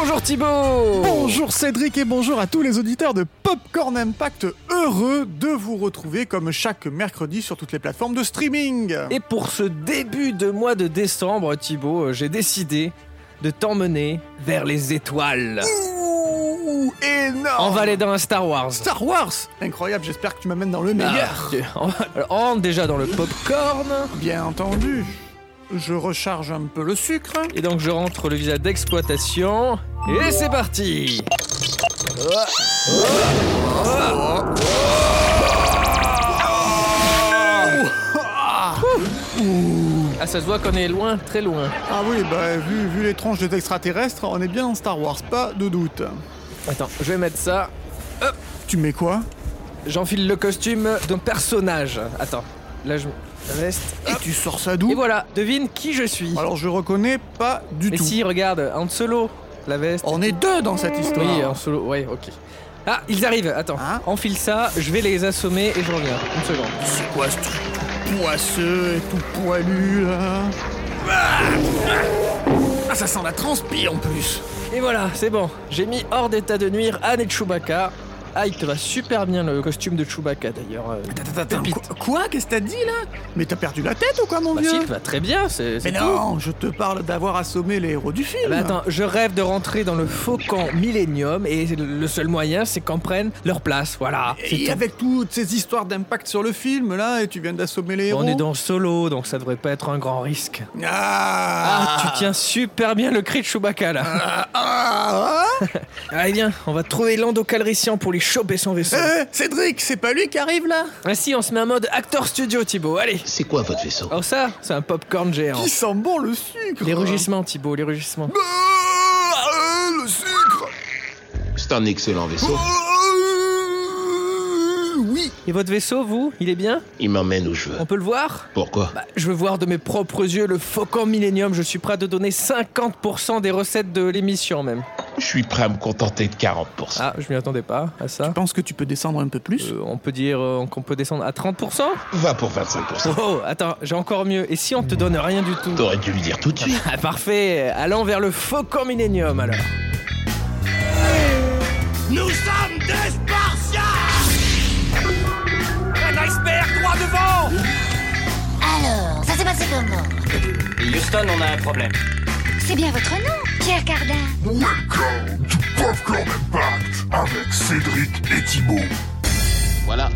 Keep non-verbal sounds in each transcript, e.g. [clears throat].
Bonjour Thibaut Bonjour Cédric et bonjour à tous les auditeurs de Popcorn Impact, heureux de vous retrouver comme chaque mercredi sur toutes les plateformes de streaming. Et pour ce début de mois de décembre, Thibaut, euh, j'ai décidé de t'emmener vers les étoiles. Ouh, énorme On va aller dans un Star Wars. Star Wars Incroyable, j'espère que tu m'amènes dans le Ah, meilleur. va- alors, on rentre déjà dans le popcorn. Bien entendu. Je recharge un peu le sucre. Et donc je rentre le visa d'exploitation. Et c'est parti Ah ça se voit qu'on est loin, très loin. Ah oui, bah vu, vu les tronches des extraterrestres, on est bien en Star Wars, pas de doute. Attends, je vais mettre ça. Tu mets quoi? J'enfile le costume d'un personnage. Attends, là je... La veste. Et tu sors ça d'où Et voilà, devine qui je suis. Alors je reconnais pas du Mais tout. si, regarde, en solo, la veste. On est deux dans cette histoire. Oui, en solo, ouais, ok. Ah, ils arrivent, attends. Hein Enfile ça, je vais les assommer et je reviens. Une seconde. C'est quoi ce truc tout poisseux et tout poilu là Ah ça sent la transpi en plus Et voilà, c'est bon. J'ai mis hors d'état de nuire Anne et Chewbacca. Ah, il te va super bien le costume de Chewbacca d'ailleurs. euh. Attends, attends, Pépite. quoi, quoi Qu'est-ce que t'as dit là? Mais t'as perdu la tête ou quoi mon Bah vieux? si, il te va très bien, c'est c'est Mais tout. non, je te parle d'avoir assommé les héros du film Bah attends, je rêve de rentrer dans le faucon Millennium et le seul moyen c'est qu'on prenne leur place, voilà. c'est Et tout. avec toutes ces histoires d'impact sur le film là, et tu viens d'assommer les héros On est dans solo, donc ça devrait pas être un grand risque. Ah, Ah, tu tiens super bien le cri de Chewbacca là. Ah, ah, ah. [laughs] Allez viens, on va trouver Lando Calrissian pour lui choper son vaisseau. Eh, Cédric, c'est pas lui qui arrive là? Ah si, on se met en mode acteur studio Thibaut, allez. C'est quoi votre vaisseau? Oh ça, c'est un popcorn géant. Qui sent bon le sucre? Les rugissements Thibaut, les rugissements. Ah, ah, le sucre C'est un excellent vaisseau. Ah, Oui Et votre vaisseau, vous, il est bien? Il m'emmène où je veux. On peut le voir? Pourquoi? Bah, je veux voir de mes propres yeux le Faucon Millennium. Je suis prêt à te donner 50% des recettes de l'émission même. Je suis prêt à me contenter de 40%. Ah, je m'y attendais pas à ça. Je pense que tu peux descendre un peu plus? Euh, on peut dire euh, qu'on peut descendre à 30% Va pour 25%. Oh, attends, j'ai encore mieux. Et si on te donne rien du tout? T'aurais dû lui dire tout de suite. Ah, parfait. Allons vers le Faucon Millennium alors. Nous sommes des Spartiates Un iceberg droit devant Alors, ça s'est passé comment? Houston, on a un problème. C'est bien votre nom, Pierre Cardin. Welcome to Popcorn Impact avec Cédric et Thibaut. Voilà,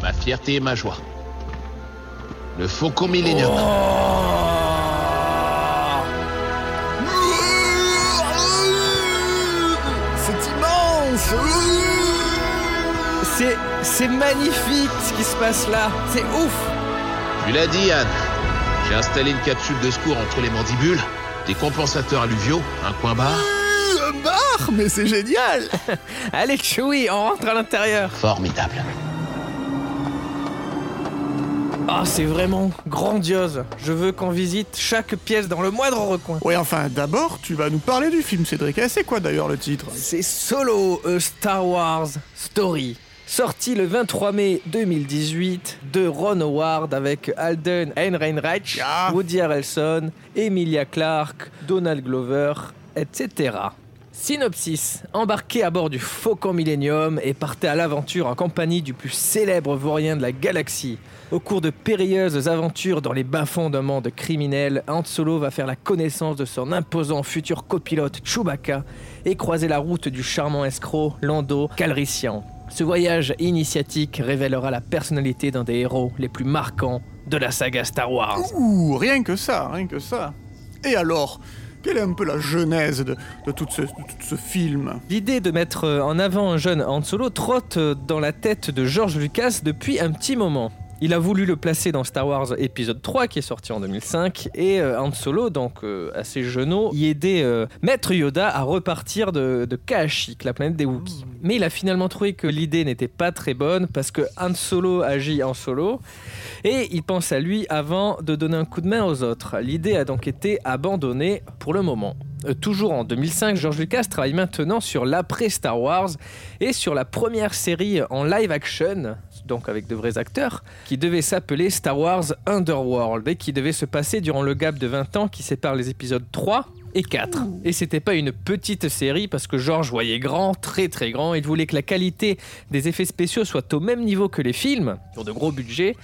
ma fierté et ma joie. Le Faucon Millennium. C'est immense C'est c'est magnifique ce qui se passe là. C'est ouf. Tu l'as dit, Anne. J'ai installé une capsule de secours entre les mandibules, des compensateurs alluviaux, un coin barre. Euh, Un bar Mais c'est génial [laughs] Allez Chewie, on rentre à l'intérieur. Formidable. Ah, c'est vraiment grandiose. Je veux qu'on visite chaque pièce dans le moindre recoin. Ouais, enfin, d'abord, tu vas nous parler du film, Cédric. C'est quoi d'ailleurs le titre? C'est Solo, A Star Wars Story. Sorti le 23 mai 2018 de Ron Howard avec Alden Ehrenreich. Woody Harrelson, Emilia Clarke, Donald Glover, etc. Synopsis Embarquez à bord du Faucon Millennium et partez à l'aventure en compagnie du plus célèbre vaurien de la galaxie. Au cours de périlleuses aventures dans les bas-fonds d'un monde criminel, Han Solo va faire la connaissance de son imposant futur copilote Chewbacca et croiser la route du charmant escroc Lando Calrissian. Ce voyage initiatique révélera la personnalité d'un des héros les plus marquants de la saga Star Wars. Ouh, rien que ça, rien que ça. Et alors quelle est un peu la genèse de, de tout, ce, de tout ce film? L'idée de mettre en avant un jeune Han Solo trotte dans la tête de George Lucas depuis un petit moment. Il a voulu le placer dans Star Wars épisode 3 qui est sorti en 2005 et euh, Han Solo, donc euh, assez jeuneau, y aidait euh, Maître Yoda à repartir de, de Kashyyyk, la planète des Wookiees. Mais il a finalement trouvé que l'idée n'était pas très bonne parce que Han Solo agit en solo et il pense à lui avant de donner un coup de main aux autres. L'idée a donc été abandonnée pour le moment. Euh, toujours en 2005, George Lucas travaille maintenant sur l'après Star Wars et sur la première série en live action, donc avec de vrais acteurs, qui devait s'appeler Star Wars Underworld et qui devait se passer durant le gap de 20 ans qui sépare les épisodes 3 et 4. Et c'était pas une petite série parce que George voyait grand, très très grand. Il voulait que la qualité des effets spéciaux soit au même niveau que les films, pour de gros budgets.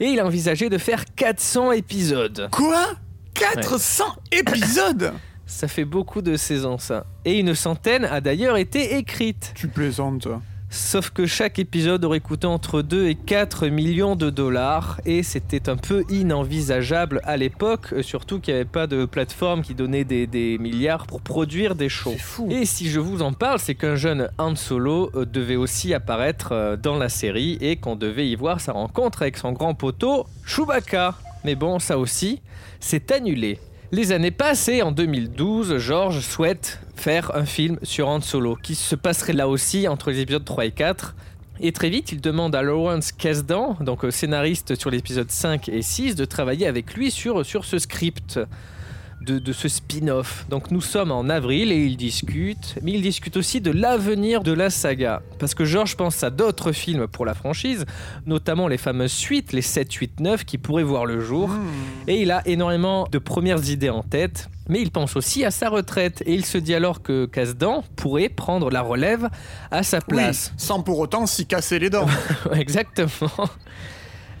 Et il a envisagé de faire 400 épisodes. Quoi? 400 épisodes? Ça fait beaucoup de saisons, ça. Et une centaine a d'ailleurs été écrite. Tu plaisantes, toi. Sauf que chaque épisode aurait coûté entre 2 et 4 millions de dollars et c'était un peu inenvisageable à l'époque, euh, surtout qu'il n'y avait pas de plateforme qui donnait des, des milliards pour produire des shows. Fou. Et si je vous en parle, c'est qu'un jeune Han Solo euh, devait aussi apparaître euh, dans la série et qu'on devait y voir sa rencontre avec son grand poteau Chewbacca. Mais bon, ça aussi, c'est annulé. Les années passent et en 2012, George souhaite faire un film sur Han Solo qui se passerait là aussi entre les épisodes 3 et 4. Et très vite, il demande à Lawrence Kasdan, donc euh, scénariste sur l'épisode 5 et 6, de travailler avec lui sur, sur ce script, de, de ce spin-off. Donc nous sommes en avril et ils discutent, mais ils discutent aussi de l'avenir de la saga. Parce que George pense à d'autres films pour la franchise, notamment les fameuses suites, les 7, 8, 9, qui pourraient voir le jour. Et il a énormément de premières idées en tête, mais il pense aussi à sa retraite. Et il se dit alors que Kasdan pourrait prendre la relève à sa place. Oui, sans pour autant s'y casser les dents. [laughs] Exactement.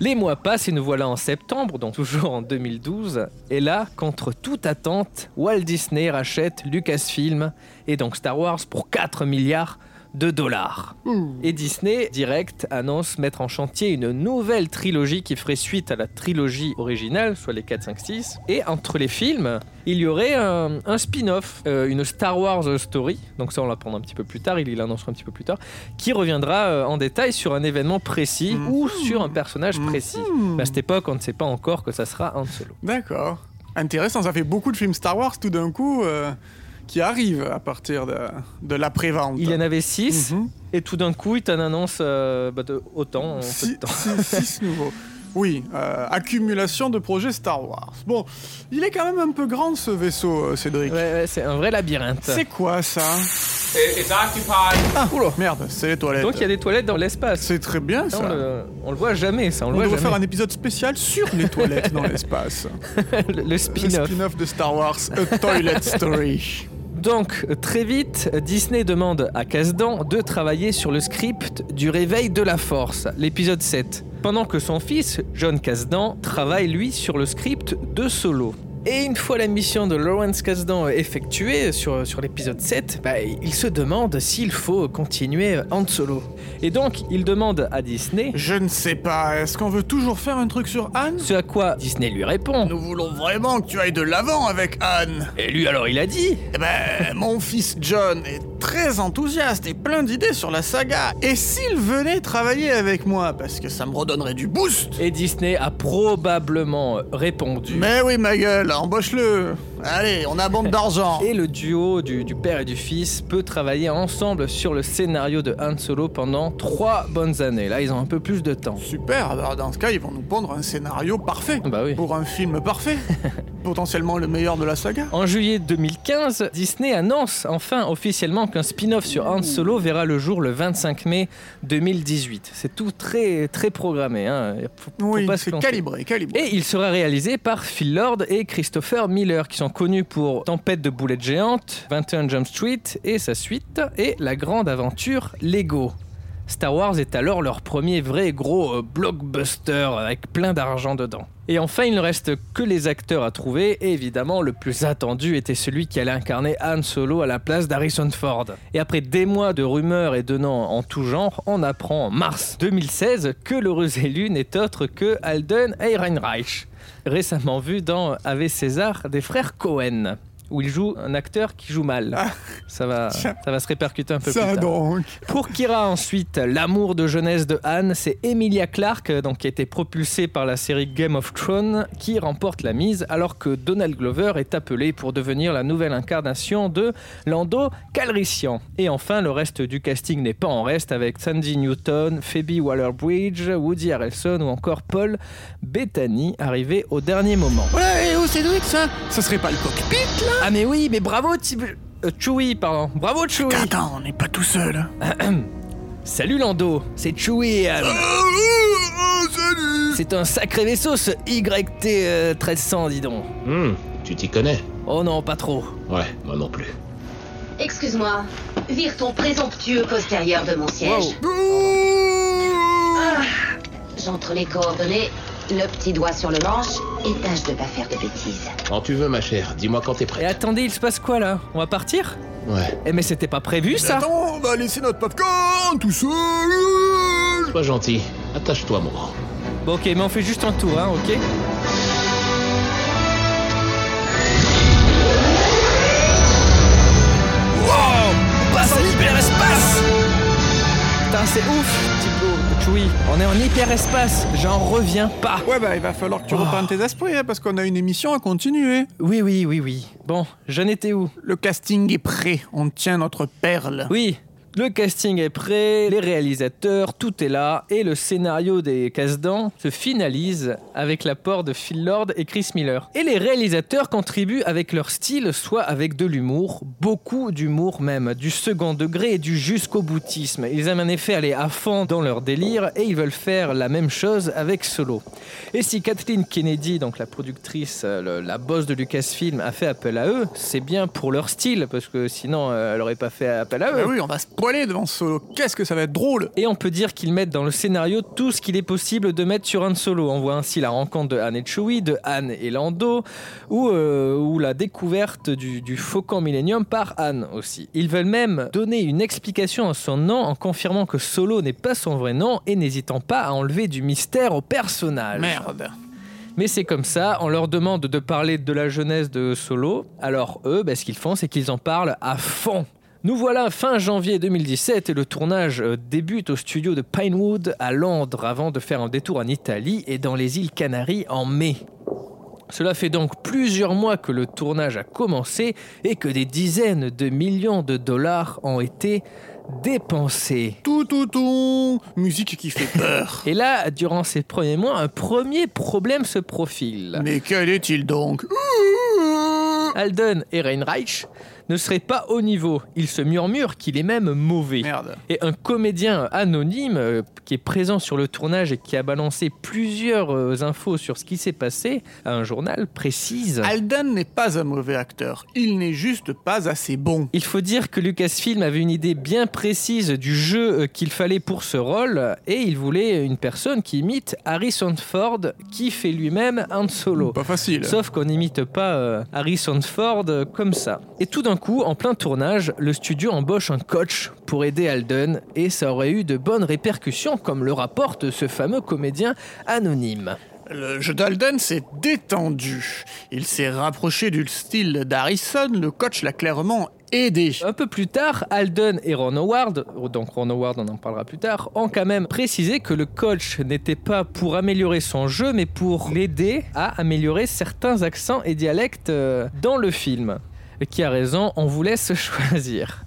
Les mois passent et nous voilà en septembre, donc toujours en 2012. Et là, contre toute attente, Walt Disney rachète Lucasfilm et donc Star Wars pour 4 milliards de dollars. Et Disney, direct, annonce mettre en chantier une nouvelle trilogie qui ferait suite à la trilogie originale, soit les 4, 5, 6. Et entre les films, il y aurait un, un spin-off, euh, une Star Wars story, donc ça on l'apprendra un petit peu plus tard, il l'annoncera un petit peu plus tard, qui reviendra euh, en détail sur un événement précis ou sur un personnage précis. Mais à cette époque, on ne sait pas encore que ça sera Han Solo. D'accord. Intéressant, ça fait beaucoup de films Star Wars tout d'un coup euh, qui arrivent à partir de, de l'après-vente. Il y en avait 6, Mhm. et tout d'un coup, il t'en annonce euh, bah, de- autant en peu de Six, temps. [laughs] nouveaux. Oui, euh, accumulation de projets Star Wars. Bon, il est quand même un peu grand ce vaisseau, euh, Cédric. Ouais, ouais, c'est un vrai labyrinthe. C'est quoi ça? It's occupied. Ah, merde, c'est les toilettes. Donc il y a des toilettes dans l'espace. C'est très bien Ça, on, le, on le voit jamais, ça, on, On le voit devrait faire un épisode spécial sur les toilettes dans [laughs] l'espace. le, le Le spin-off. spin-off de Star Wars, A Toilet Story. [laughs] Donc, très vite, Disney demande à Kasdan de travailler sur le script du Réveil de la Force, l'épisode 7. Pendant que son fils, John Kasdan, travaille lui sur le script de Solo. Et une fois la mission de Lawrence Kasdan effectuée sur, sur l'épisode 7, bah, il se demande s'il faut continuer Han Solo. Et donc, il demande à Disney, Je ne sais pas, est-ce qu'on veut toujours faire un truc sur Anne ce à quoi Disney lui répond. Nous voulons vraiment que tu ailles de l'avant avec Anne. Et lui alors il a dit Eh ben, mon fils John est très enthousiaste et plein d'idées sur la saga. Et s'il venait travailler avec moi, parce que ça me redonnerait du boost Et Disney a probablement répondu. Mais oui, ma gueule, embauche-le Allez, on a bande d'argent Et le duo du, du père et du fils peut travailler ensemble sur le scénario de Han Solo pendant trois bonnes années. Là, ils ont un peu plus de temps. Super, alors dans ce cas, ils vont nous pondre un scénario parfait. Bah oui. Pour un film parfait. [laughs] Potentiellement le meilleur de la saga. En juillet 2015, Disney annonce enfin officiellement qu'un spin-off sur Han Solo verra le jour le 25 mai 2018. C'est tout très très programmé. Hein. Faut- Oui, c'est calibré, calibré. Et il sera réalisé par Phil Lord et Christopher Miller, qui sont connus pour Tempête de boulettes géantes, 21 Jump Street et sa suite, et La grande aventure Lego. Star Wars est alors leur premier vrai gros euh, blockbuster avec plein d'argent dedans. Et enfin, il ne reste que les acteurs à trouver, et évidemment, le plus attendu était celui qui allait incarner Han Solo à la place d'Harrison Ford. Et après des mois de rumeurs et de noms en tout genre, on apprend en mars 2016 que l'heureux élu n'est autre que Alden Ehrenreich, récemment vu dans Ave César des frères Cohen, où il joue un acteur qui joue mal. Ah. Ça va, ça va se répercuter un peu plus tard. donc. Pour Kira ensuite, l'amour de jeunesse de Anne, c'est Emilia Clarke, donc qui a été propulsée par la série Game of Thrones, qui remporte la mise, alors que Donald Glover est appelé pour devenir la nouvelle incarnation de Lando Calrissian. Et enfin, le reste du casting n'est pas en reste avec Sandy Newton, Phoebe Waller-Bridge, Woody Harrelson ou encore Paul Bettany, arrivé au dernier moment. Ouais, et où Cédric ça Ça serait pas le cockpit là? Ah mais oui, mais bravo Tib- euh, Chewie, pardon. Bravo Chewie. Attends, on n'est pas tout seul. Salut Lando, c'est Chewie et Anne. C'est un sacré vaisseau ce YT euh, 1300, dis donc. Hmm, Tu t'y connais Oh non, pas trop. Ouais, moi non plus. Excuse-moi, vire ton présomptueux postérieur de mon siège. J'entre les coordonnées, le petit doigt sur le manche et tâche de pas faire de bêtises. Quand tu veux, ma chère, dis-moi quand t'es Et prêt. attendez, il se passe quoi là? On va partir? Ouais. Eh mais c'était pas prévu ça Attends, on va laisser notre popcorn tout seul. Sois gentil. Attache-toi, mon grand. Bon ok, mais on fait juste un tour, hein, ok? Wow On passe en hyperespace Putain, c'est ouf, Chewie. On est en hyperespace, j'en reviens pas. Ouais, bah il va falloir que tu reprennes tes esprits, hein, parce qu'on a une émission à continuer. Oui, oui, oui, oui. Bon, j'en étais où? Le casting est prêt, on tient notre perle. Oui, le casting est prêt, les réalisateurs, tout est là, et le scénario des casse-dents se finalise avec l'apport de Phil Lord et Chris Miller. Et les réalisateurs contribuent avec leur style, soit avec de l'humour, beaucoup d'humour même, du second degré et du jusqu'au boutisme. Ils aiment en effet aller à fond dans leur délire, et ils veulent faire la même chose avec Solo. Et si Kathleen Kennedy, donc la productrice, euh, la boss de Lucasfilm, a fait appel à eux, c'est bien pour leur style, parce que sinon euh, elle aurait pas fait appel à eux. Bah poiler devant Solo. Qu'est-ce que ça va être drôle Et on peut dire qu'ils mettent dans le scénario tout ce qu'il est possible de mettre sur Han Solo. On voit ainsi la rencontre de Han et Chewie, de Han et Lando, ou, euh, ou la découverte du, du Faucon Millennium par Han aussi. Ils veulent même donner une explication à son nom en confirmant que Solo n'est pas son vrai nom et n'hésitant pas à enlever du mystère au personnage. Merde. Mais c'est comme ça, on leur demande de parler de la jeunesse de Solo. Alors eux, ben, ce qu'ils font, c'est qu'ils en parlent à fond. Nous voilà fin janvier 2017 et le tournage euh, débute au studio de Pinewood à Londres avant de faire un détour en Italie et dans les îles Canaries en mai. Cela fait donc plusieurs mois que le tournage a commencé et que des dizaines de millions de dollars ont été dépensés. Tout, tout, tout. Musique qui fait peur. [laughs] Et là, durant ces premiers mois, un premier problème se profile. Mais quel est-il donc? Alden et Reinreich ne seraient pas au niveau. Il se murmure qu'il est même mauvais. Merde. Et un comédien anonyme euh, qui est présent sur le tournage et qui a balancé plusieurs euh, infos sur ce qui s'est passé à un journal précise. Alden n'est pas un mauvais acteur. Il n'est juste pas assez bon. Il faut dire que Lucasfilm avait une idée bien précise du jeu euh, qu'il fallait pour ce rôle et il voulait une personne qui imite Harrison Ford qui fait lui-même Han Solo. Pas facile. Sauf qu'on n'imite pas Harrison Ford comme ça. Et tout d'un coup, en plein tournage, le studio embauche un coach pour aider Alden et ça aurait eu de bonnes répercussions comme le rapporte ce fameux comédien anonyme. Le jeu d'Alden s'est détendu. Il s'est rapproché du style d'Harrison. Le coach l'a clairement aidé. Un peu plus tard, Alden et Ron Howard, donc Ron Howard on en parlera plus tard, ont quand même précisé que le coach n'était pas pour améliorer son jeu mais pour l'aider à améliorer certains accents et dialectes euh, dans le film. Qui a raison, on vous laisse [laughs] choisir.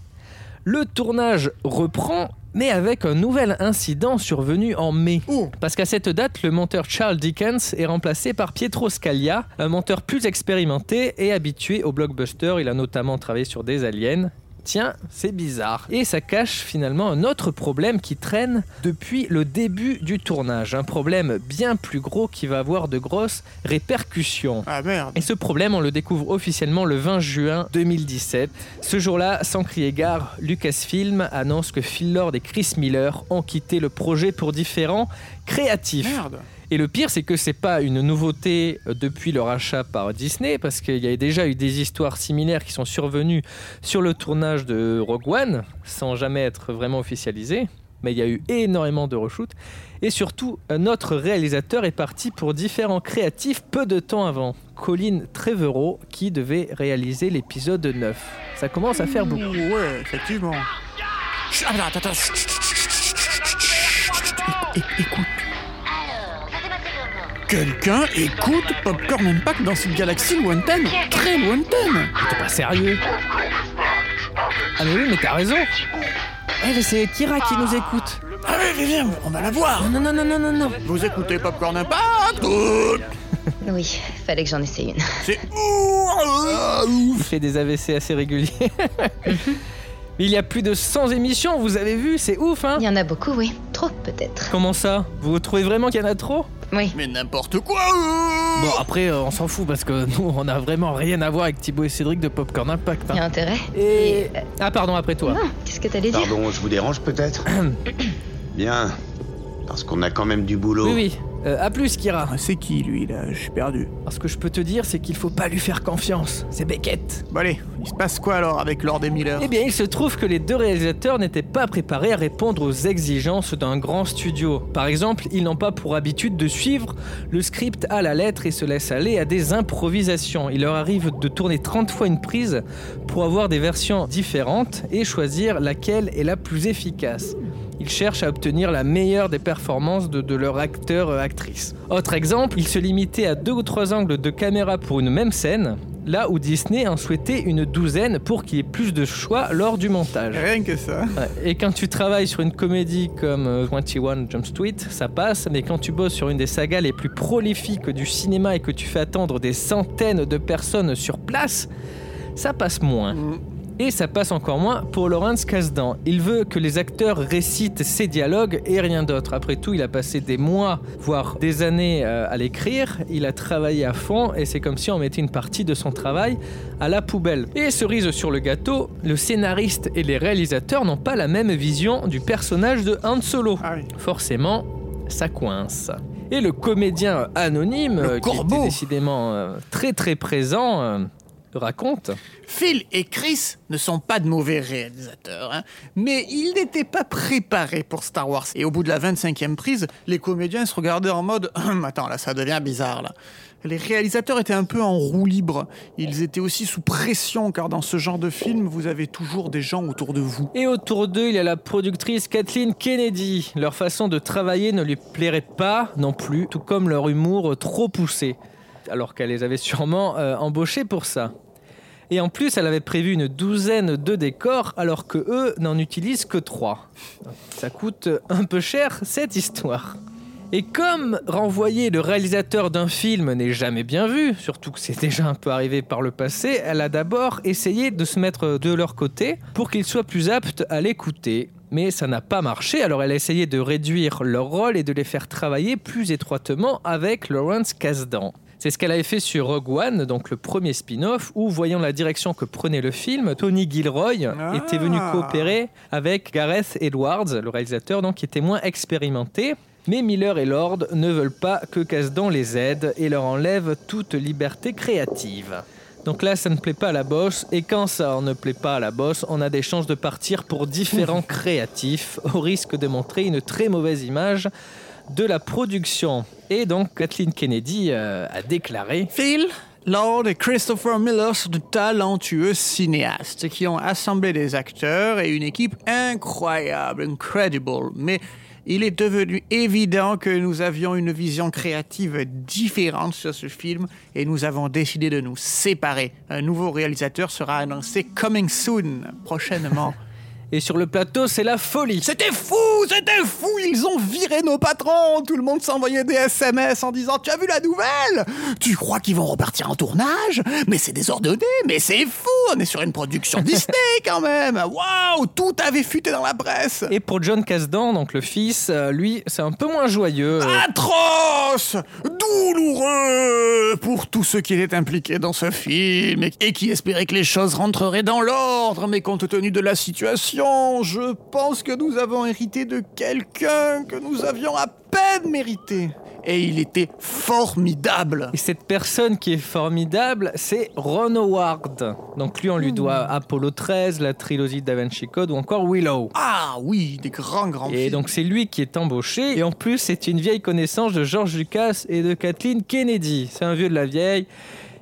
Le tournage reprend, mais avec un nouvel incident survenu en mai. Oh. Parce qu'à cette date, le monteur Charles Dickens est remplacé par Pietro Scalia, un monteur plus expérimenté et habitué au blockbuster. Il a notamment travaillé sur des aliens. Tiens, c'est bizarre. Et ça cache finalement un autre problème qui traîne depuis le début du tournage. Un problème bien plus gros qui va avoir de grosses répercussions. Ah merde. Et ce problème, on le découvre officiellement le 20 juin 2017. Ce jour-là, sans crier gare, Lucasfilm annonce que Phil Lord et Chris Miller ont quitté le projet pour différents créatifs. Merde. Et le pire, c'est que c'est pas une nouveauté euh, depuis leur achat par Disney, parce qu'il y a déjà eu des histoires similaires qui sont survenues sur le tournage de Rogue One, sans jamais être vraiment officialisées. Mais il y a eu énormément de reshoots. Et surtout, notre réalisateur est parti pour différents créatifs peu de temps avant. Colin Trevorrow, qui devait réaliser l'épisode 9. Ça commence à faire beaucoup. Ouais, effectivement. Chut, Attends, attends, Écoute. Quelqu'un écoute Popcorn Impact dans cette galaxie lointaine, très lointaine. T'es pas sérieux Ah mais oui, mais t'as raison Eh mais c'est Kira qui nous écoute Ah oui, viens, viens, on va la voir. Non, non, non, non, non, non Vous écoutez Popcorn Impact. [laughs] Oui, fallait que j'en essaie une. C'est ouh, Il fait des AVC assez réguliers. [laughs] Mais il y a plus de 100 émissions, vous avez vu, c'est ouf, hein Il y en a beaucoup, oui. Trop, peut-être. Comment ça? Vous trouvez vraiment qu'il y en a trop? Oui. Mais n'importe quoi euh Bon, après, euh, on s'en fout parce que [laughs] nous, on a vraiment rien à voir avec Thibaut et Cédric de Popcorn Impact. hein. Il y a intérêt. Et... Ah, pardon, après toi. Non, qu'est-ce que t'allais dire? Pardon, je vous dérange peut-être? [clears throat] Bien. Parce qu'on a quand même du boulot. Oui, oui. Euh, à plus, Kira. Ah, C'est qui lui là? Je suis perdu. Ce que je peux te dire, c'est qu'il faut pas lui faire confiance. C'est Beckett. Bon allez, il se passe quoi alors avec Lord et Miller? Eh bien, il se trouve que les deux réalisateurs n'étaient pas préparés à répondre aux exigences d'un grand studio. Par exemple, ils n'ont pas pour habitude de suivre le script à la lettre et se laissent aller à des improvisations. Il leur arrive de tourner 30 fois une prise pour avoir des versions différentes et choisir laquelle est la plus efficace. Ils cherchent à obtenir la meilleure des performances de, de leur acteur euh. Autre exemple, ils se limitaient à deux ou trois angles de caméra pour une même scène, là où Disney en souhaitait une douzaine pour qu'il y ait plus de choix lors du montage. Rien que ça. Et quand tu travailles sur une comédie comme euh, 21 Jump Street, ça passe, mais quand tu bosses sur une des sagas les plus prolifiques du cinéma et que tu fais attendre des centaines de personnes sur place, ça passe moins. Et ça passe encore moins pour Lawrence Kasdan. Il veut que les acteurs récitent ses dialogues et rien d'autre. Après tout, il a passé des mois, voire des années euh, à l'écrire. Il a travaillé à fond et c'est comme si on mettait une partie de son travail à la poubelle. Et cerise sur le gâteau, le scénariste et les réalisateurs n'ont pas la même vision du personnage de Han Solo. Ah. Forcément, ça coince. Et le comédien anonyme, Le euh, qui était décidément euh, très très présent, euh, raconte. Phil et Chris ne sont pas de mauvais réalisateurs, hein, mais ils n'étaient pas préparés pour Star Wars. Et au bout de la 25e prise, les comédiens se regardaient en mode Hum, Attends, là, ça devient bizarre, là. Les réalisateurs étaient un peu en roue libre. Ils étaient aussi sous pression, car dans ce genre de film, vous avez toujours des gens autour de vous. Et autour d'eux, il y a la productrice Kathleen Kennedy. Leur façon de travailler ne lui plairait pas non plus, tout comme leur humour trop poussé. Alors qu'elle les avait sûrement euh, embauchés pour ça. Et en plus, elle avait prévu une douzaine de décors, alors que eux n'en utilisent que trois. Ça coûte un peu cher cette histoire. Et comme renvoyer le réalisateur d'un film n'est jamais bien vu, surtout que c'est déjà un peu arrivé par le passé, elle a d'abord essayé de se mettre de leur côté pour qu'ils soient plus aptes à l'écouter. Mais ça n'a pas marché, alors elle a essayé de réduire leur rôle et de les faire travailler plus étroitement avec Lawrence Kasdan. C'est ce qu'elle avait fait sur Rogue One, donc le premier spin-off, où, voyant la direction que prenait le film, Tony Gilroy était venu coopérer avec Gareth Edwards, le réalisateur, donc qui était moins expérimenté. Mais Miller et Lord ne veulent pas que Kasdan les aide et leur enlève toute liberté créative. Donc là, ça ne plaît pas à la bosse, et quand ça ne plaît pas à la bosse, on a des chances de partir pour différents [laughs] créatifs, au risque de montrer une très mauvaise image de la production. Et donc, Kathleen Kennedy euh, a déclaré Phil, Lord et Christopher Miller sont de talentueux cinéastes qui ont assemblé des acteurs et une équipe incroyable, incredible. Mais il est devenu évident que nous avions une vision créative différente sur ce film et nous avons décidé de nous séparer. Un nouveau réalisateur sera annoncé coming soon, prochainement. [laughs] Et sur le plateau, c'est la folie. C'était fou, c'était fou, ils ont viré nos patrons, tout le monde s'envoyait des SMS en disant Tu as vu la nouvelle? Tu crois qu'ils vont repartir en tournage? Mais c'est désordonné, mais c'est fou, on est sur une production [laughs] Disney quand même. Waouh, tout avait fuité dans la presse. Et pour John Kasdan, donc le fils, euh, lui, c'est un peu moins joyeux. Atroce! Douloureux! Pour tous ceux qui étaient impliqués dans ce film et qui espéraient que les choses rentreraient dans l'ordre, mais compte tenu de la situation, je pense que nous avons hérité de quelqu'un que nous avions à peine mérité. Et il était formidable Et cette personne qui est formidable, c'est Ron Howard. Donc lui, on lui doit Apollo 13, la trilogie Da Vinci Code ou encore Willow. Ah oui, des grands, grands Et films. donc c'est lui qui est embauché. Et en plus, c'est une vieille connaissance de George Lucas et de Kathleen Kennedy. C'est un vieux de la vieille.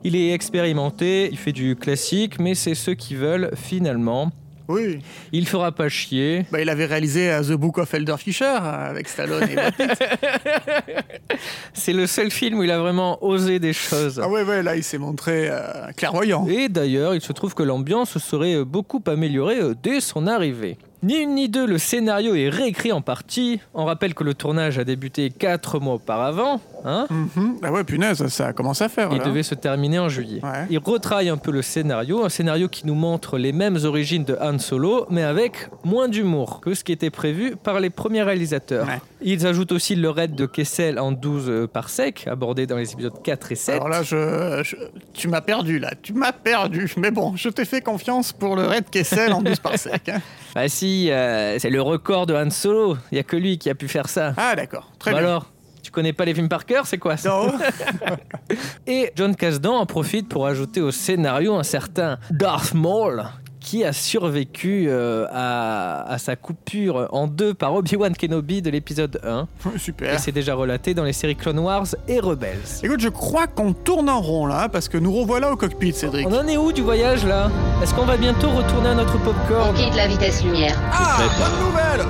Il est expérimenté, il fait du classique, mais c'est ceux qui veulent finalement. Oui. Il fera pas chier. Bah, il avait réalisé euh, The Book of Elder Fisher euh, avec Stallone et. [laughs] C'est le seul film où il a vraiment osé des choses. Ah ouais, ouais, là, il s'est montré euh, clairvoyant. Et d'ailleurs, il se trouve que l'ambiance serait beaucoup améliorée dès son arrivée. Ni une ni deux, le scénario est réécrit en partie. On rappelle que le tournage a débuté 4 mois auparavant. Hein Mhm. Ah ouais, punaise, ça commence à faire. Il là. devait se terminer en juillet. Ouais. Il retravaille un peu le scénario, un scénario qui nous montre les mêmes origines de Han Solo, mais avec moins d'humour que ce qui était prévu par les premiers réalisateurs. Ouais. Ils ajoutent aussi le raid de Kessel en 12 par sec, abordé dans les épisodes 4 et 7. Alors là, je, je- tu m'as perdu, là. Tu m'as perdu. Mais bon, je t'ai fait confiance pour le Red Kessel en 12 par sec. hein. [laughs] Bah si, euh, c'est le record de Han Solo. Il y a que lui qui a pu faire ça. Ah, d'accord. Très Bah bien. alors, tu connais pas les films par cœur, c'est quoi ça Non. [laughs] Et John Kasdan en profite pour ajouter au scénario un certain Darth Maul qui a survécu euh, à, à sa coupure en deux par Obi-Wan Kenobi de l'épisode 1. Et Super. c'est déjà relaté dans les séries Clone Wars et Rebels. Écoute, je crois qu'on tourne en rond là, parce que nous revoilà au cockpit, Cédric. On en est où du voyage là? Est-ce qu'on va bientôt retourner à notre On popcorn quitte la vitesse lumière. Ah, bonne nouvelle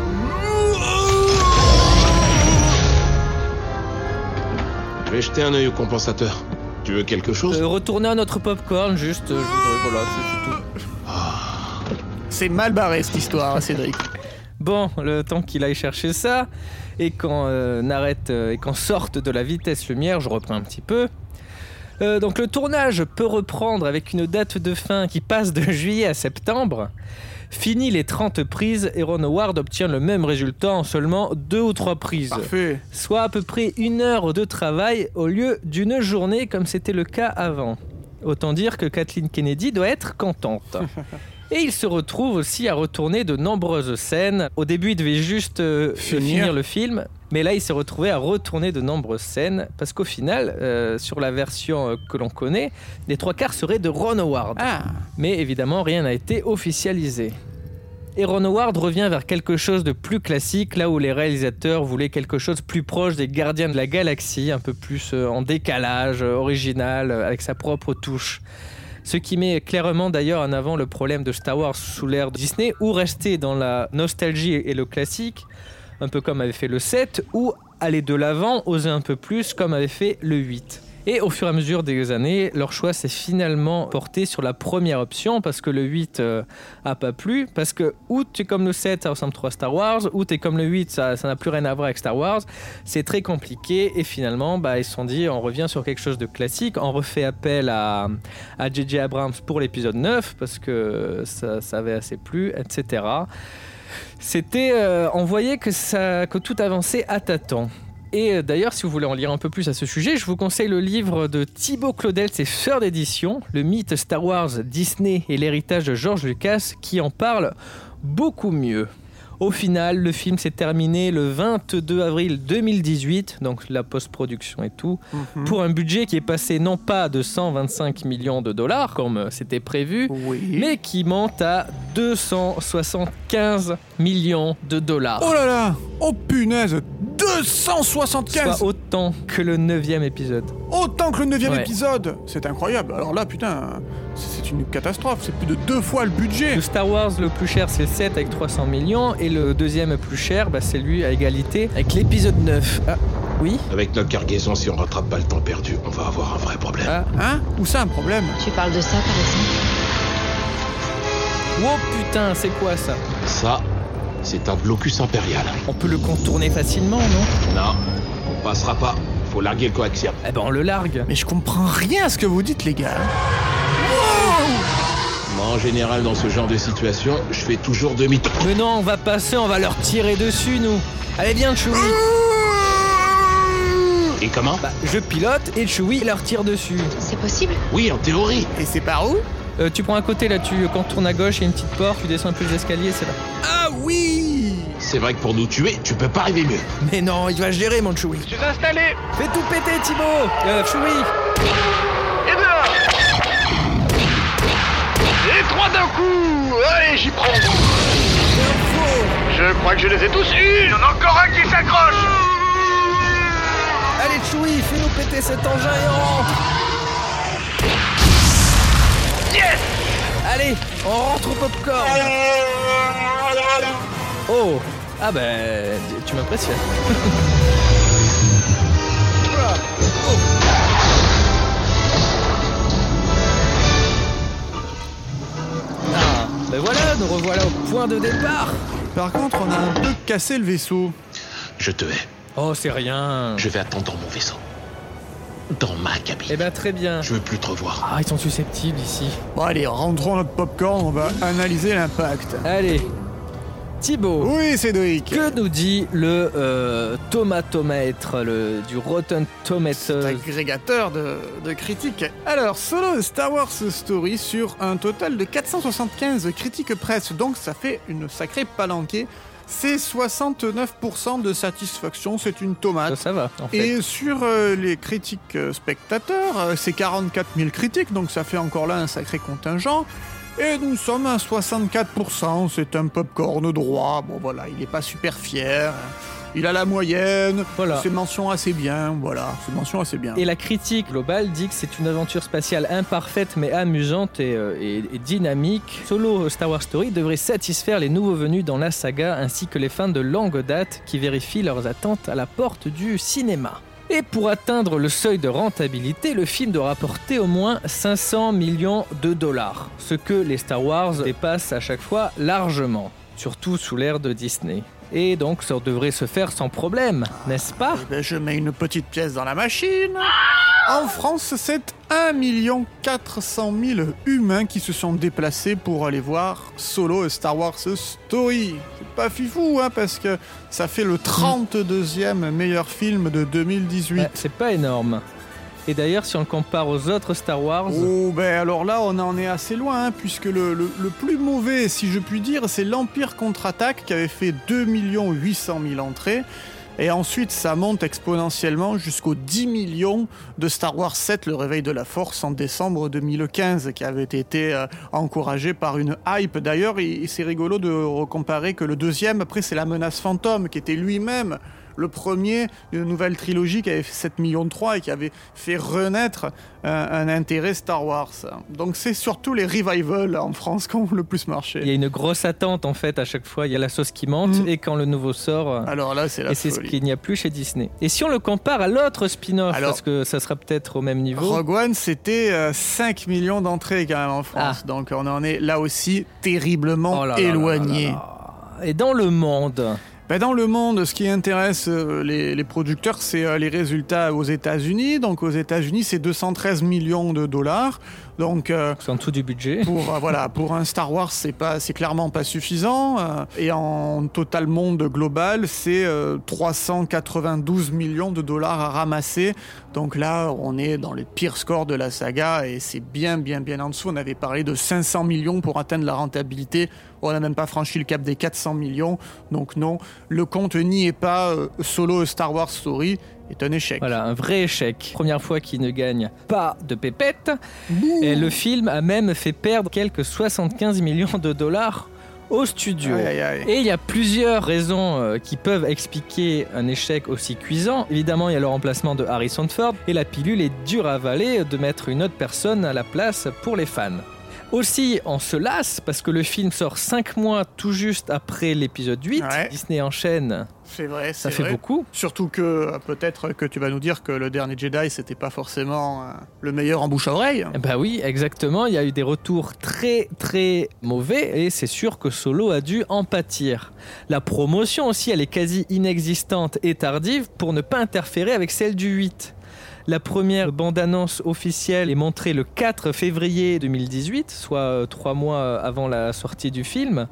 Je vais jeter un œil au compensateur. Tu veux quelque chose Euh, Retourner à notre popcorn, juste. euh, je voudrais- voilà, c'est- c'est tout. C'est mal barré cette histoire, Cédric. Bon, le temps qu'il aille chercher ça, et qu'on euh, arrête euh, et qu'on sorte de la vitesse lumière, je reprends un petit peu. Euh, donc le tournage peut reprendre avec une date de fin qui passe de [laughs] juillet à septembre. Fini les 30 prises et Ron Howard obtient le même résultat en seulement deux ou trois prises. Parfait. Soit à peu près une heure de travail au lieu d'une journée comme c'était le cas avant. Autant dire que Kathleen Kennedy doit être contente. [laughs] Et il se retrouve aussi à retourner de nombreuses scènes. Au début, il devait juste euh, Finir. finir. le film, mais là, il s'est retrouvé à retourner de nombreuses scènes parce qu'au final, euh, sur la version euh, que l'on connaît, les trois quarts seraient de Ron Howard. Ah, Mais évidemment, rien n'a été officialisé. Et Ron Howard revient vers quelque chose de plus classique, là où les réalisateurs voulaient quelque chose plus proche des Gardiens de la Galaxie, un peu plus en décalage, original, avec sa propre touche. Ce qui met clairement d'ailleurs en avant le problème de Star Wars sous l'ère de Disney, ou rester dans la nostalgie et le classique, un peu comme avait fait le 7, ou aller de l'avant, oser un peu plus, comme avait fait le 8. Et au fur et à mesure des années, leur choix s'est finalement porté sur la première option parce que le 8 euh, a pas plu. Parce que ou tu es comme le 7, ça ressemble trop à Star Wars, ou tu es comme le 8, ça n'a plus rien à voir avec Star Wars. C'est très compliqué et finalement, bah, ils se sont dit on revient sur quelque chose de classique. On refait appel à J.J. Abrams pour l'épisode 9 parce que ça, ça avait assez plu, etc. C'était, euh, on voyait que, ça, que tout avançait à tâtons. Et euh, d'ailleurs, si vous voulez en lire un peu plus à ce sujet, je vous conseille le livre de Thibaut Claudel, c'est Sœur d'édition, Le mythe Star Wars, Disney et l'héritage de George Lucas, qui en parle beaucoup mieux. Au final, le film s'est terminé le 22 avril 2018, donc la post-production et tout, pour un budget qui est passé non pas de 125 millions de dollars, comme euh, c'était prévu, oui. mais qui monte à 275 millions de dollars. Oh là là Oh punaise 275 Soit autant que le 9 épisode. Autant que le 9 Ouais. épisode C'est incroyable. Alors là, putain, c'est une catastrophe. C'est plus de deux fois le budget. Le Star Wars le plus cher c'est le 7 avec 300 millions et le deuxième plus cher bah, c'est lui à égalité avec l'épisode 9. Ah oui Avec notre cargaison, si on rattrape pas le temps perdu, on va avoir un vrai problème. Ah Hein? Où ça, un problème? Tu parles de ça, par exemple? Oh putain c'est quoi ça? Ça, c'est un blocus impérial. On peut le contourner facilement non? Non, on passera pas. Faut larguer le coaxium. Eh ben on le largue. Mais je comprends rien à ce que vous dites, les gars. Moi, en général, dans ce genre de situation, je fais toujours demi-tour. Mais non on va passer, on va leur tirer dessus nous. Allez viens Chewie Et comment Bah je pilote et Chewie leur tire dessus. C'est possible? Oui, en théorie. Et c'est par où? Euh, tu prends à côté là, tu contournes à gauche, il y a une petite porte, tu descends un peu les escaliers, c'est là. Ah oui C'est vrai que pour nous tuer, tu peux pas arriver mieux. Mais non, il va gérer mon Chewie. Je suis installé Fais tout péter Thibaut Euh, Chewie Et trois d'un coup. Allez, j'y prends. Je crois que je les ai tous eus. Il y en a encore un qui s'accroche. Allez Chewie, fais-nous péter cet engin et on rentre. Yes. Allez, on rentre au popcorn. Oh. Ah ben, tu m'impressionnes. Ah, [laughs] ben voilà, nous revoilà au point de départ Par contre, on a un peu cassé le vaisseau. Je te hais. Oh, c'est rien. Je vais attendre dans mon vaisseau. Dans ma cabine. Eh ben très bien. Je veux plus te revoir. Ah, ils sont susceptibles ici. Bon, allez, rentrons notre popcorn, on va analyser l'impact. Allez. Thibaut. Oui, Cédric. Que nous dit le euh, tomatomètre le, du Rotten Tomatoes? Agrégateur de, de critiques. Alors, Solo Star Wars Story sur un total de 475 critiques presse, donc ça fait une sacrée palanquée. C'est 69% de satisfaction, c'est une tomate. Ça, ça va, en fait. Et sur euh, les critiques euh, spectateurs, euh, c'est 44 000 critiques, donc ça fait encore là un sacré contingent. Et nous sommes à 64%, c'est un popcorn droit. Bon voilà, il n'est pas super fier. Il a la moyenne, Voilà. c'est mention assez bien, voilà, c'est mention assez bien. Et la critique globale dit que c'est une aventure spatiale imparfaite mais amusante et, euh, et- et dynamique. Solo Star Wars Story devrait satisfaire les nouveaux venus dans la saga ainsi que les fans de longue date qui vérifient leurs attentes à la porte du cinéma. Et pour atteindre le seuil de rentabilité, le film doit rapporter au moins 500 millions de dollars, ce que les Star Wars dépassent à chaque fois largement, surtout sous l'ère de Disney. Et donc ça devrait se faire sans problème, n'est-ce pas Eh ben, je mets une petite pièce dans la machine. En France, c'est 1 400 000 humains qui se sont déplacés pour aller voir Solo A Star Wars Story. C'est pas fifou, hein, parce que ça fait le 32e meilleur film de 2018. Ouais, c'est pas énorme. Et d'ailleurs, si on le compare aux autres Star Wars, Oh ben alors là on en est assez loin hein, puisque le, le- plus mauvais si je puis dire c'est l'Empire contre-attaque qui avait fait 2 800 000 entrées. Et ensuite ça monte exponentiellement jusqu'aux 10 millions de Star Wars 7 le réveil de la force en décembre 2015 qui avait été euh, encouragé par une hype. D'ailleurs c'est rigolo de recomparer que le deuxième après c'est la menace fantôme qui était lui-même le premier d'une nouvelle trilogie qui avait fait 7 millions de 3 et qui avait fait renaître un, un intérêt Star Wars. Donc c'est surtout les revivals en France [laughs] qui ont le plus il y a marché. une grosse attente en fait à chaque fois. Il y a la sauce qui monte Mm. et quand le nouveau sort. euh, Alors là c'est la et c'est ce qu'il n'y a plus chez Disney. Et si on le compare à l'autre spin-off, Alors- parce que ça sera peut-être au même niveau. Rogue One, c'était euh, 5 millions d'entrées quand même en France. Donc on en est là aussi terriblement Oh là éloigné. là là. Et dans le monde, Ben, dans le monde, ce qui intéresse euh, les, producteurs, c'est euh, les résultats aux États-Unis. Donc aux États-Unis, c'est 213 millions de dollars. Donc euh, c'est en dessous du budget. pour euh, voilà pour un Star Wars c'est pas c'est clairement pas suffisant euh, et en total monde global c'est euh, 392 millions de dollars à ramasser. Donc là on est dans les pires scores de la saga et c'est bien bien bien en dessous. On avait parlé de 500 millions pour atteindre la rentabilité. On n'a même pas franchi le cap des 400 millions. Donc non le compte n'y est pas euh, solo Star Wars Story est un échec Voilà, un vrai échec. Première fois qu'il ne gagne pas de pépette. Et le film a même fait perdre quelques 75 millions de dollars au studio. Aïe, aïe, aïe. Et il y a plusieurs raisons euh, qui peuvent expliquer un échec aussi cuisant. Évidemment, il y a le remplacement de Harrison Ford et la pilule est dure à avaler de mettre une autre personne à la place pour les fans. Aussi, on se lasse parce que le film sort 5 mois tout juste après l'épisode 8. Ouais. Disney enchaîne, c'est vrai ça fait vrai. beaucoup. Surtout que euh, peut-être que tu vas nous dire que le dernier Jedi c'était pas forcément euh, le meilleur en bouche à oreille. Bah oui, exactement. Il y a eu des retours très très mauvais et c'est sûr que Solo a dû en pâtir. La promotion aussi, elle est quasi inexistante et tardive pour ne pas interférer avec celle du 8. La première bande-annonce officielle est montrée le 4 février 2018, soit euh, trois mois avant la sortie du film,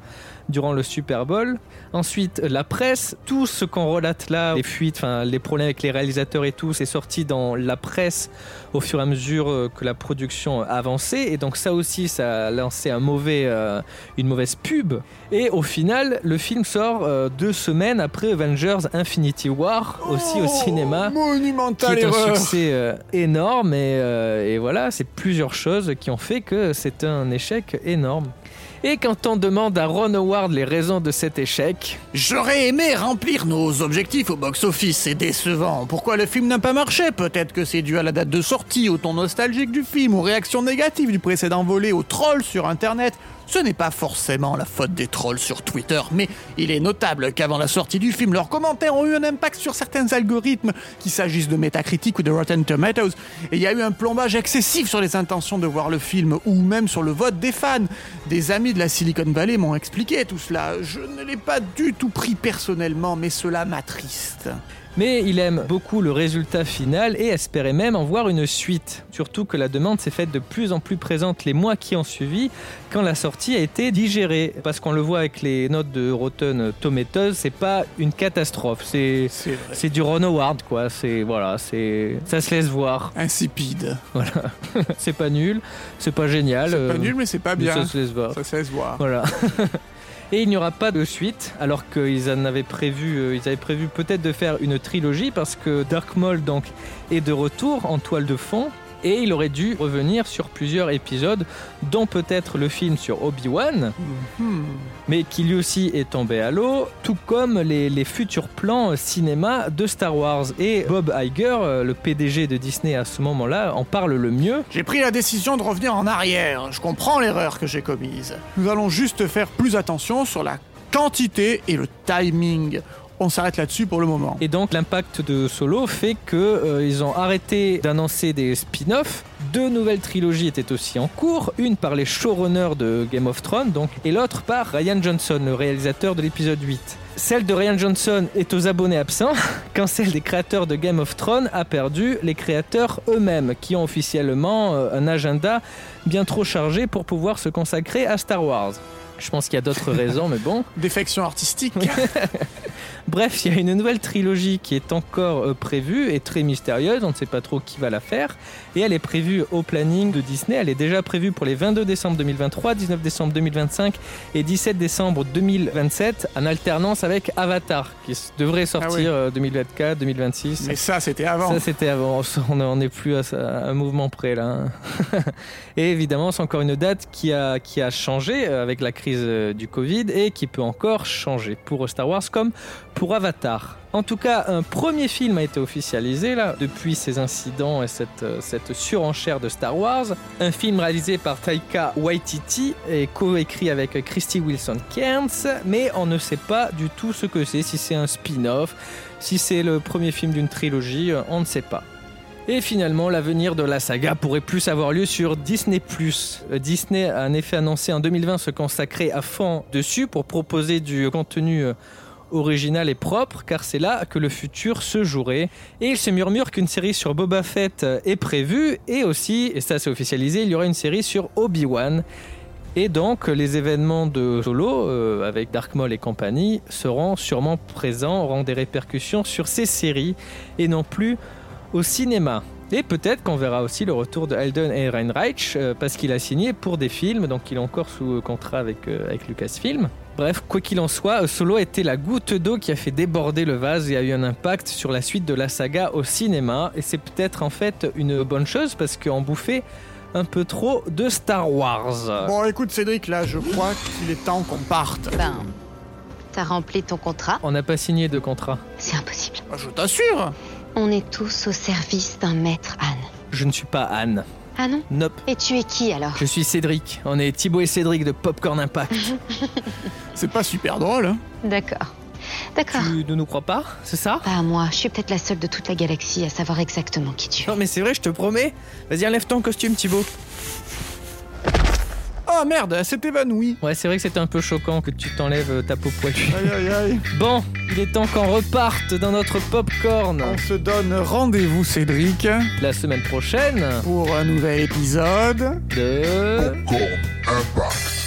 durant le Super Bowl. Ensuite, la presse, tout ce qu'on relate là, les fuites, enfin, les problèmes avec les réalisateurs et tout, c'est sorti dans la presse au fur et à mesure euh, que la production avançait. Et donc ça aussi, ça a lancé un mauvais, euh, une mauvaise pub. Et au final, le film sort euh, deux semaines après Avengers Infinity War, aussi au cinéma qui Monumental est un erreur. succès euh, énorme et, euh, et voilà, c'est plusieurs choses qui ont fait que c'est un échec énorme. Et quand on demande à Ron Howard les raisons de cet échec, J'aurais aimé remplir nos objectifs au box-office, c'est décevant. Pourquoi le film n'a pas marché? Peut-être que c'est dû à la date de sortie, au ton nostalgique du film, aux réactions négatives du précédent volet, aux trolls sur internet. Ce n'est pas forcément la faute des trolls sur Twitter, mais il est notable qu'avant la sortie du film, leurs commentaires ont eu un impact sur certains algorithmes, qu'il s'agisse de Metacritic ou de Rotten Tomatoes, et il y a eu un plombage excessif sur les intentions de voir le film, ou même sur le vote des fans. Des amis de la Silicon Valley m'ont expliqué tout cela. Je ne l'ai pas du tout pris personnellement, mais cela m'attriste. Mais il aime beaucoup le résultat final et espérait même en voir une suite. Surtout que la demande s'est faite de plus en plus présente les mois qui ont suivi quand la sortie a été digérée. Parce qu'on le voit avec les notes de Rotten Tomatoes, c'est pas une catastrophe. C'est du Ron Howard quoi. C'est voilà, c'est ça se laisse voir. Insipide. Voilà, [laughs] c'est pas nul, c'est pas génial. C'est pas euh, nul, mais c'est pas bien. Ça se laisse voir. Ça se laisse voir. Voilà. [laughs] Et il n'y aura pas de suite, alors qu'ils en avaient prévu, euh, peut-être de faire une trilogie parce que Dark Maul est de retour en toile de fond et il aurait dû revenir sur plusieurs épisodes, dont peut-être le film sur Obi-Wan, Hmm. mais qui lui aussi est tombé à l'eau, tout comme les, les futurs plans cinéma de Star Wars. Et Bob Iger, euh, le PDG de Disney à ce moment-là, en parle le mieux. J'ai pris la décision de revenir en arrière. Je comprends l'erreur que j'ai commise. Nous allons juste faire plus attention sur la quantité et le timing. On s'arrête là-dessus pour le moment. Et donc l'impact de Solo fait que euh, ils ont arrêté d'annoncer des spin-offs. Deux nouvelles trilogies étaient aussi en cours, une par les showrunners de Game of Thrones, donc, et l'autre par Ryan Johnson, le réalisateur de l'épisode 8. Celle de Ryan Johnson est aux abonnés absents, [laughs] quand celle des créateurs de Game of Thrones a perdu les créateurs eux-mêmes, qui ont officiellement euh, un agenda bien trop chargé pour pouvoir se consacrer à Star Wars. Je pense qu'il y a d'autres raisons, mais bon. [laughs] Défection artistique. [laughs] Bref, il y a une nouvelle trilogie qui est encore euh, prévue et très mystérieuse. On ne sait pas trop qui va la faire. Et elle est prévue au planning de Disney. Elle est déjà prévue pour les 22 décembre 2023, 19 décembre 2025 et 17 décembre 2027, en alternance avec Avatar, qui devrait sortir Ah oui. euh, 2024, 2026. Mais ça, c'était avant. Ça, c'était avant. On n'est plus à un mouvement près, là. hein. [laughs] et évidemment, c'est encore une date qui a, qui a changé euh, avec la crise euh, du Covid et qui peut encore changer pour Star Wars comme pour Avatar. En tout cas, un premier film a été officialisé là depuis ces incidents et cette, euh, cette surenchère de Star Wars. Un film réalisé par Taika Waititi et coécrit avec Christy Wilson Cairns, mais on ne sait pas du tout ce que c'est, si c'est un spin-off, si c'est le premier film d'une trilogie, euh, on ne sait pas. Et finalement, l'avenir de la saga pourrait plus avoir lieu sur Disney+. Euh, Disney a en effet annoncé en 2020 se consacrer à fond dessus pour proposer du contenu euh, original et propre, car c'est là que le futur se jouerait. Et il se murmure qu'une série sur Boba Fett euh, est prévue, et aussi, et ça c'est officialisé, il y aura une série sur Obi-Wan. Et donc, les événements de Solo, avec Dark Maul et compagnie, seront sûrement présents, auront des répercussions sur ces séries, et non plus au cinéma. Et peut-être qu'on verra aussi le retour de Alden Ehrenreich, euh, parce qu'il a signé pour des films, donc il est encore sous contrat avec, euh, avec Lucasfilm. Bref, quoi qu'il en soit, Solo était la goutte d'eau qui a fait déborder le vase et a eu un impact sur la suite de la saga au cinéma. Et c'est peut-être en fait une bonne chose parce qu'on bouffait un peu trop de Star Wars. Bon, écoute, Cédric, là, je crois qu'il est temps qu'on parte. Ben, t'as rempli ton contrat On n'a pas signé de contrat. C'est impossible. Ah, Je t'assure. On est tous au service d'un maître Anne. Je ne suis pas Anne. Ah non Nope. Et tu es qui alors Je suis Cédric. On est Thibaut et Cédric de Popcorn Impact. [laughs] C'est pas super drôle, hein D'accord. D'accord. tu ne nous crois pas C'est ça? Pas moi, je suis peut-être la seule de toute la galaxie à savoir exactement qui tu es. Non mais c'est vrai, je te promets. Vas-y, enlève ton costume Thibaut. Oh merde, elle s'est évanouie. Ouais, c'est vrai que c'était un peu choquant que tu t'enlèves euh, ta peau poilue. Aïe aïe aïe. Bon, il est temps qu'on reparte dans notre popcorn. On se donne rendez-vous, Cédric, La semaine prochaine pour un nouvel épisode. de... Popcorn Impact.